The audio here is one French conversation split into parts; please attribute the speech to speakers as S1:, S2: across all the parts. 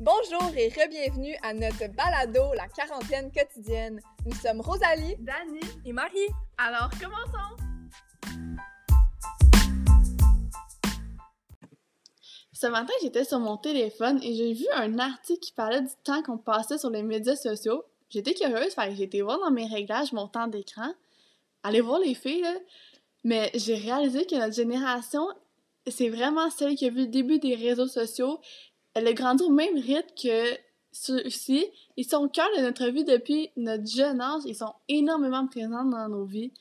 S1: Bonjour et re-bienvenue à notre balado La quarantaine quotidienne. Nous sommes Rosalie,
S2: Dani
S3: et Marie.
S2: Alors, commençons!
S3: Ce matin, j'étais sur mon téléphone et j'ai vu un article qui parlait du temps qu'on passait sur les médias sociaux. J'étais curieuse, fait que j'ai été voir dans mes réglages mon temps d'écran. Allez voir les filles, là. Mais j'ai réalisé que notre génération, c'est vraiment celle qui a vu le début des réseaux sociaux. Elle a grandi au même rythme que ceux-ci. Ils sont au cœur de notre vie depuis notre jeune âge. Ils sont énormément présents dans nos vies.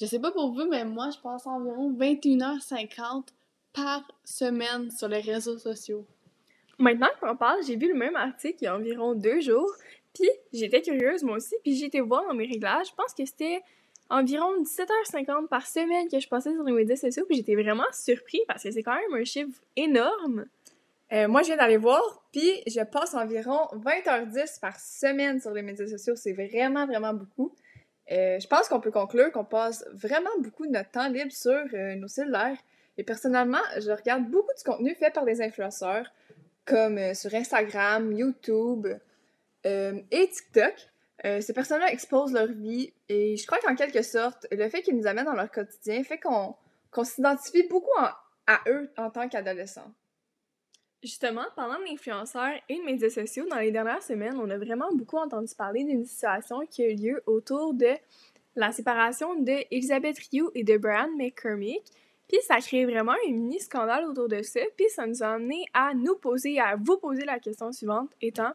S3: Je sais pas pour vous, mais moi, je passe environ 21h50 par semaine sur les réseaux sociaux.
S2: Maintenant qu'on parle, j'ai vu le même article il y a environ deux jours, puis j'étais curieuse moi aussi, puis j'ai été voir dans mes réglages, je pense que c'était environ 17h50 par semaine que je passais sur les médias sociaux, puis j'étais vraiment surpris parce que c'est quand même un chiffre énorme.
S1: Euh, moi, je viens d'aller voir, puis je passe environ 20h10 par semaine sur les médias sociaux. C'est vraiment, vraiment beaucoup. Euh, je pense qu'on peut conclure qu'on passe vraiment beaucoup de notre temps libre sur euh, nos cellulaires. Et personnellement, je regarde beaucoup de contenu fait par des influenceurs, comme sur Instagram, YouTube et TikTok. Ces personnes-là exposent leur vie et je crois qu'en quelque sorte, le fait qu'ils nous amènent dans leur quotidien fait qu'on s'identifie beaucoup à eux en tant qu'adolescents.
S2: Justement, parlant d'influenceurs et de médias sociaux, dans les dernières semaines, on a vraiment beaucoup entendu parler d'une situation qui a eu lieu autour de la séparation de Elizabeth Rioux et de Brian McCormick. Puis ça a créé vraiment un mini scandale autour de ça, puis ça nous a amené à nous poser, à vous poser la question suivante, étant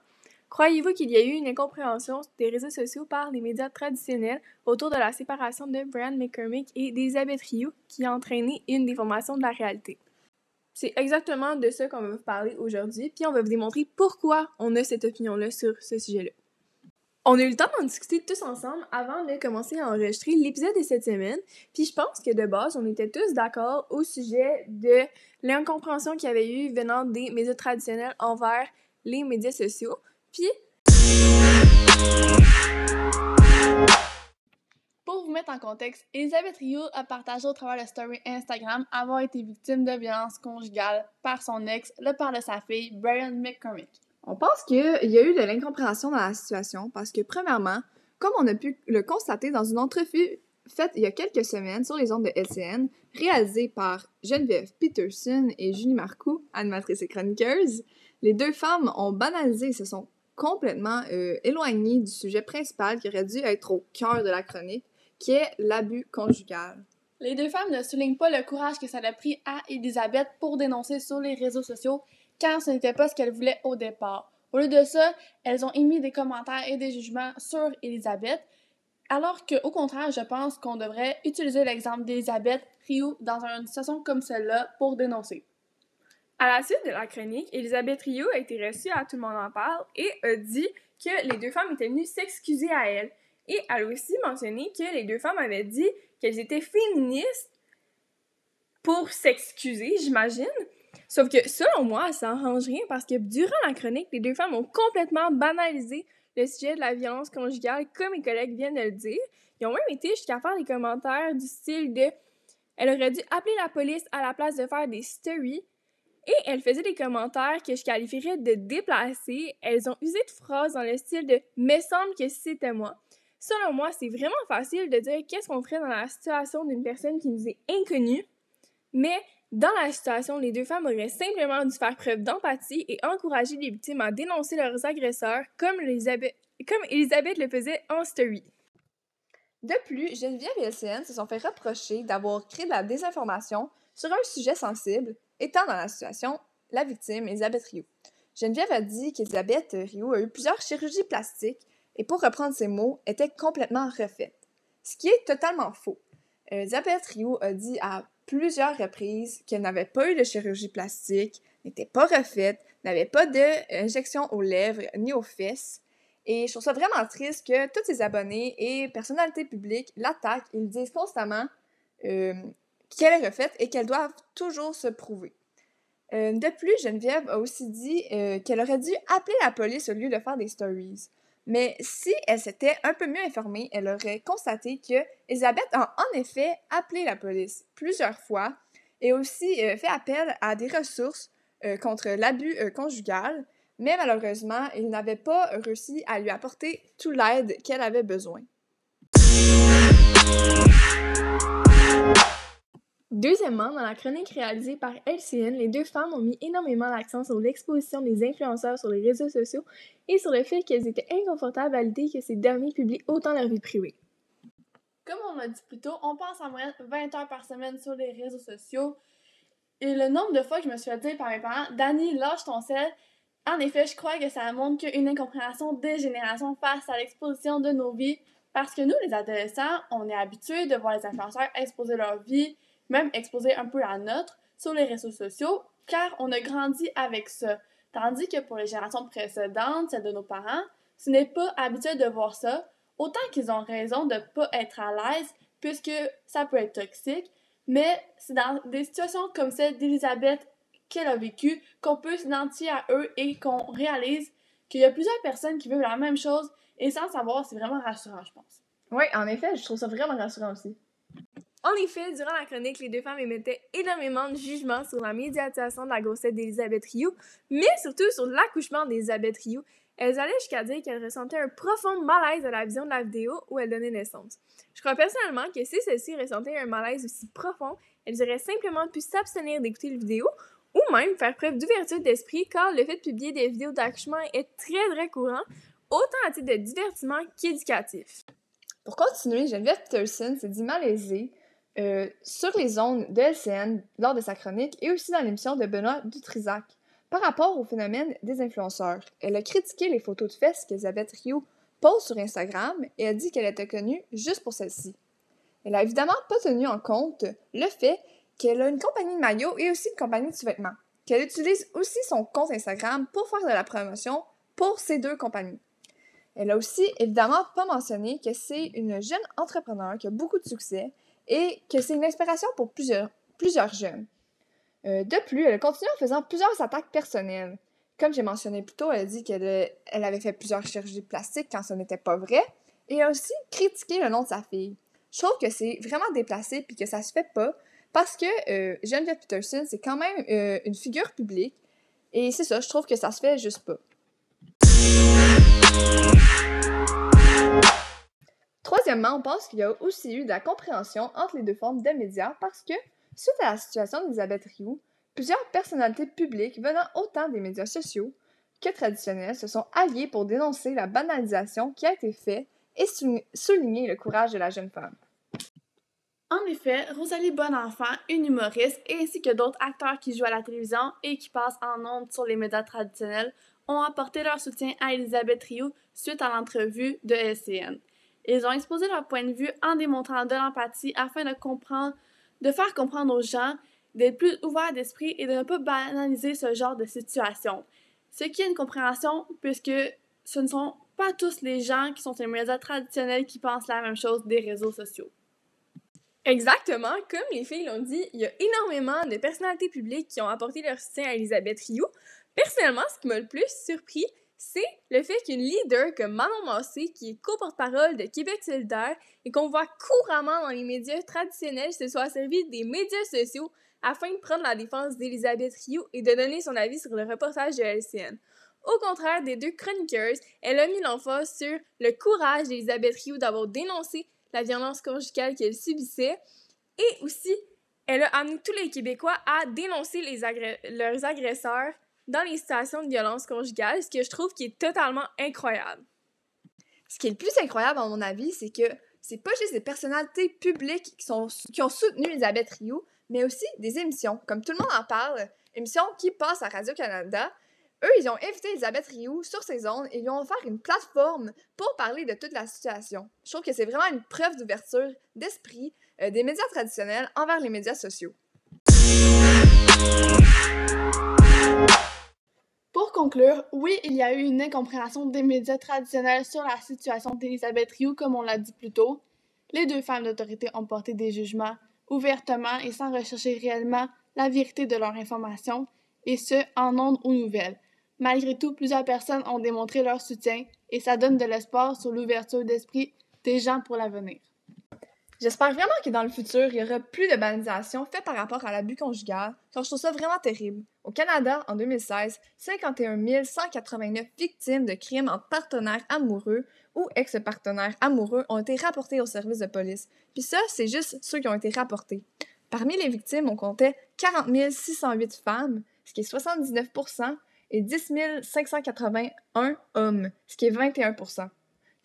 S2: Croyez-vous qu'il y a eu une incompréhension des réseaux sociaux par les médias traditionnels autour de la séparation de Brian McCormick et d'Elizabeth Rioux qui a entraîné une déformation de la réalité? C'est exactement de ça qu'on va vous parler aujourd'hui, puis on va vous démontrer pourquoi on a cette opinion-là sur ce sujet-là. On a eu le temps d'en discuter tous ensemble avant de commencer à enregistrer l'épisode de cette semaine, puis je pense que de base, on était tous d'accord au sujet de l'incompréhension qu'il y avait eu venant des médias traditionnels envers les médias sociaux. Puis,
S3: contexte, Elisabeth Rioux a partagé au travers de story Instagram avoir été victime de violences conjugales par son ex, le père de sa fille, Brian McCormick.
S1: On pense qu'il y a eu de l'incompréhension dans la situation parce que, premièrement, comme on a pu le constater dans une entrevue faite il y a quelques semaines sur les ondes de LCN, réalisée par Geneviève Peterson et Julie Marcoux, animatrice et chroniqueuse, les deux femmes ont banalisé et se sont complètement euh, éloignées du sujet principal qui aurait dû être au cœur de la chronique, qui est l'abus conjugal.
S3: Les deux femmes ne soulignent pas le courage que ça a pris à Elisabeth pour dénoncer sur les réseaux sociaux, car ce n'était pas ce qu'elle voulait au départ. Au lieu de ça, elles ont émis des commentaires et des jugements sur Elisabeth, alors qu'au contraire, je pense qu'on devrait utiliser l'exemple d'Elisabeth Rioux dans une situation comme celle-là pour dénoncer.
S2: à la suite de la chronique, Elisabeth Rioux a été reçue à Tout le monde en parle et a dit que les deux femmes étaient venues s'excuser à elle. Et elle a aussi mentionné que les deux femmes avaient dit qu'elles étaient féministes pour s'excuser, j'imagine. Sauf que, selon moi, ça arrange rien parce que durant la chronique, les deux femmes ont complètement banalisé le sujet de la violence conjugale, comme mes collègues viennent de le dire. Ils ont même été jusqu'à faire des commentaires du style de Elle aurait dû appeler la police à la place de faire des stories. Et elles faisaient des commentaires que je qualifierais de déplacés. Elles ont usé de phrases dans le style de Me semble que c'était moi. Selon moi, c'est vraiment facile de dire qu'est-ce qu'on ferait dans la situation d'une personne qui nous est inconnue. Mais dans la situation, les deux femmes auraient simplement dû faire preuve d'empathie et encourager les victimes à dénoncer leurs agresseurs comme Elisabeth, le faisait en story.
S1: De plus, Geneviève et LCN se sont fait reprocher d'avoir créé de la désinformation sur un sujet sensible, étant dans la situation la victime Elisabeth Rioux. Geneviève a dit qu'Elisabeth Rioux a eu plusieurs chirurgies plastiques et, pour reprendre ses mots, était complètement refaite. Ce qui est totalement faux. Elisabeth Rioux a dit à plusieurs reprises qu'elle n'avait pas eu de chirurgie plastique, n'était pas refaite, n'avait pas d'injection aux lèvres ni aux fesses. Et je trouve ça vraiment triste que tous ses abonnés et personnalités publiques l'attaquent. Ils disent constamment euh, qu'elle est refaite et qu'elle doit toujours se prouver. Euh, de plus, Geneviève a aussi dit euh, qu'elle aurait dû appeler la police au lieu de faire des stories. Mais si elle s'était un peu mieux informée, elle aurait constaté que Elisabeth a en effet appelé la police plusieurs fois et aussi euh, fait appel à des ressources euh, contre l'abus euh, conjugal, mais malheureusement, il n'avait pas réussi à lui apporter toute l'aide qu'elle avait besoin.
S2: Deuxièmement, dans la chronique réalisée par LCN, les deux femmes ont mis énormément l'accent sur l'exposition des influenceurs sur les réseaux sociaux et sur le fait qu'elles étaient inconfortables à l'idée que ces derniers publient autant leur vie privée.
S3: Comme on l'a dit plus tôt, on passe en moyenne 20 heures par semaine sur les réseaux sociaux. Et le nombre de fois que je me suis fait dire par mes parents, Dani, lâche ton sel. En effet, je crois que ça montre qu'une incompréhension des générations face à l'exposition de nos vies. Parce que nous, les adolescents, on est habitués de voir les influenceurs exposer leur vie, même exposer un peu la nôtre sur les réseaux sociaux, car on a grandi avec ça. Tandis que pour les générations précédentes, celles de nos parents, ce n'est pas habituel de voir ça. Autant qu'ils ont raison de ne pas être à l'aise, puisque ça peut être toxique, mais c'est dans des situations comme celle d'Elisabeth qu'elle a vécu qu'on peut s'identifier à eux et qu'on réalise qu'il y a plusieurs personnes qui vivent la même chose et sans savoir, c'est vraiment rassurant, je pense.
S1: Oui, en effet, je trouve ça vraiment rassurant aussi.
S2: En effet, durant la chronique, les deux femmes émettaient énormément de jugements sur la médiatisation de la grossesse d'Elisabeth Rioux, mais surtout sur l'accouchement d'Elisabeth Rioux. Elles allaient jusqu'à dire qu'elles ressentaient un profond malaise à la vision de la vidéo où elle donnait naissance. Je crois personnellement que si celles-ci ressentaient un malaise aussi profond, elles auraient simplement pu s'abstenir d'écouter la vidéo ou même faire preuve d'ouverture d'esprit car le fait de publier des vidéos d'accouchement est très très courant, autant à titre de divertissement qu'éducatif.
S1: Pour continuer, Geneviève Peterson s'est dit malaisée euh, sur les ondes de LCN lors de sa chronique et aussi dans l'émission de Benoît Dutrisac par rapport au phénomène des influenceurs. Elle a critiqué les photos de fesses qu'Elisabeth Rio pose sur Instagram et a dit qu'elle était connue juste pour celle-ci. Elle a évidemment pas tenu en compte le fait qu'elle a une compagnie de maillots et aussi une compagnie de sous-vêtements, qu'elle utilise aussi son compte Instagram pour faire de la promotion pour ces deux compagnies. Elle a aussi évidemment pas mentionné que c'est une jeune entrepreneur qui a beaucoup de succès et que c'est une inspiration pour plusieurs, jeunes. Euh, de plus, elle a continué en faisant plusieurs attaques personnelles. Comme j'ai mentionné plus tôt, elle dit qu'elle elle avait fait plusieurs chirurgies plastiques quand ce n'était pas vrai, et a aussi critiqué le nom de sa fille. Je trouve que c'est vraiment déplacé puis que ça se fait pas, parce que euh, Geneviève Peterson, c'est quand même euh, une figure publique, et c'est ça, je trouve que ça se fait juste pas. Troisièmement, on pense qu'il y a aussi eu de la compréhension entre les deux formes de médias parce que, suite à la situation d'Elisabeth Rioux, plusieurs personnalités publiques venant autant des médias sociaux que traditionnels se sont alliés pour dénoncer la banalisation qui a été faite et souligner le courage de la jeune femme.
S3: En effet, Rosalie Bonenfant, une humoriste, ainsi que d'autres acteurs qui jouent à la télévision et qui passent en ondes sur les médias traditionnels, ont apporté leur soutien à Elisabeth Rioux suite à l'entrevue de LCN. Ils ont exposé leur point de vue en démontrant de l'empathie afin de comprendre, de faire comprendre aux gens d'être plus ouverts d'esprit et de ne pas banaliser ce genre de situation. Ce qui est une compréhension puisque ce ne sont pas tous les gens qui sont les médias traditionnels qui pensent la même chose des réseaux sociaux.
S2: Exactement, comme les filles l'ont dit, il y a énormément de personnalités publiques qui ont apporté leur soutien à Elisabeth Rioux. Personnellement, ce qui m'a le plus surpris, c'est le fait qu'une leader comme Manon Massé, qui est co-porte-parole de Québec solidaire et qu'on voit couramment dans les médias traditionnels, se soit servi des médias sociaux afin de prendre la défense d'Elisabeth Rioux et de donner son avis sur le reportage de LCN. Au contraire des deux chroniqueuses, elle a mis l'emphase sur le courage d'Elisabeth Rioux d'avoir dénoncé la violence conjugale qu'elle subissait et aussi elle a amené tous les Québécois à dénoncer les leurs agresseurs dans les situations de violence conjugale, ce que je trouve qui est totalement incroyable.
S1: Ce qui est le plus incroyable, à mon avis, c'est que c'est pas juste des personnalités publiques qui, sont, qui ont soutenu Elisabeth Rioux, mais aussi des émissions. Comme tout le monde en parle, émissions qui passent à Radio-Canada. Eux, ils ont invité Elisabeth Rioux sur ces ondes et ils ont offert une plateforme pour parler de toute la situation. Je trouve que c'est vraiment une preuve d'ouverture d'esprit euh, des médias traditionnels envers les médias sociaux.
S3: Conclure, oui, il y a eu une incompréhension des médias traditionnels sur la situation d'Elisabeth Rioux, comme on l'a dit plus tôt. Les deux femmes d'autorité ont porté des jugements ouvertement et sans rechercher réellement la vérité de leur information, et ce, en ondes ou nouvelles. Malgré tout, plusieurs personnes ont démontré leur soutien et ça donne de l'espoir sur l'ouverture d'esprit des gens pour l'avenir.
S1: J'espère vraiment que dans le futur, il y aura plus de banalisation faite par rapport à l'abus conjugal, car je trouve ça vraiment terrible. Au Canada, en 2016, 51 189 victimes de crimes entre partenaires amoureux ou ex-partenaires amoureux ont été rapportées au service de police. Puis ça, c'est juste ceux qui ont été rapportés. Parmi les victimes, on comptait 40 608 femmes, ce qui est 79% et 10 581 hommes, ce qui est 21%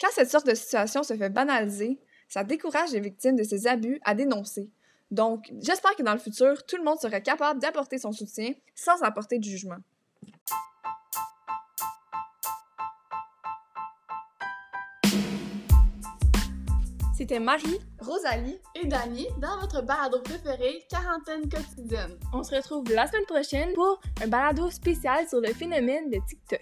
S1: Quand cette sorte de situation se fait banaliser, ça décourage les victimes de ces abus à dénoncer. Donc, j'espère que dans le futur, tout le monde sera capable d'apporter son soutien sans apporter de jugement.
S2: C'était Marie,
S1: Rosalie
S3: Et Dani, dans votre balado préféré, Quarantaine quotidienne.
S2: On se retrouve la semaine prochaine pour un balado spécial sur le phénomène de TikTok.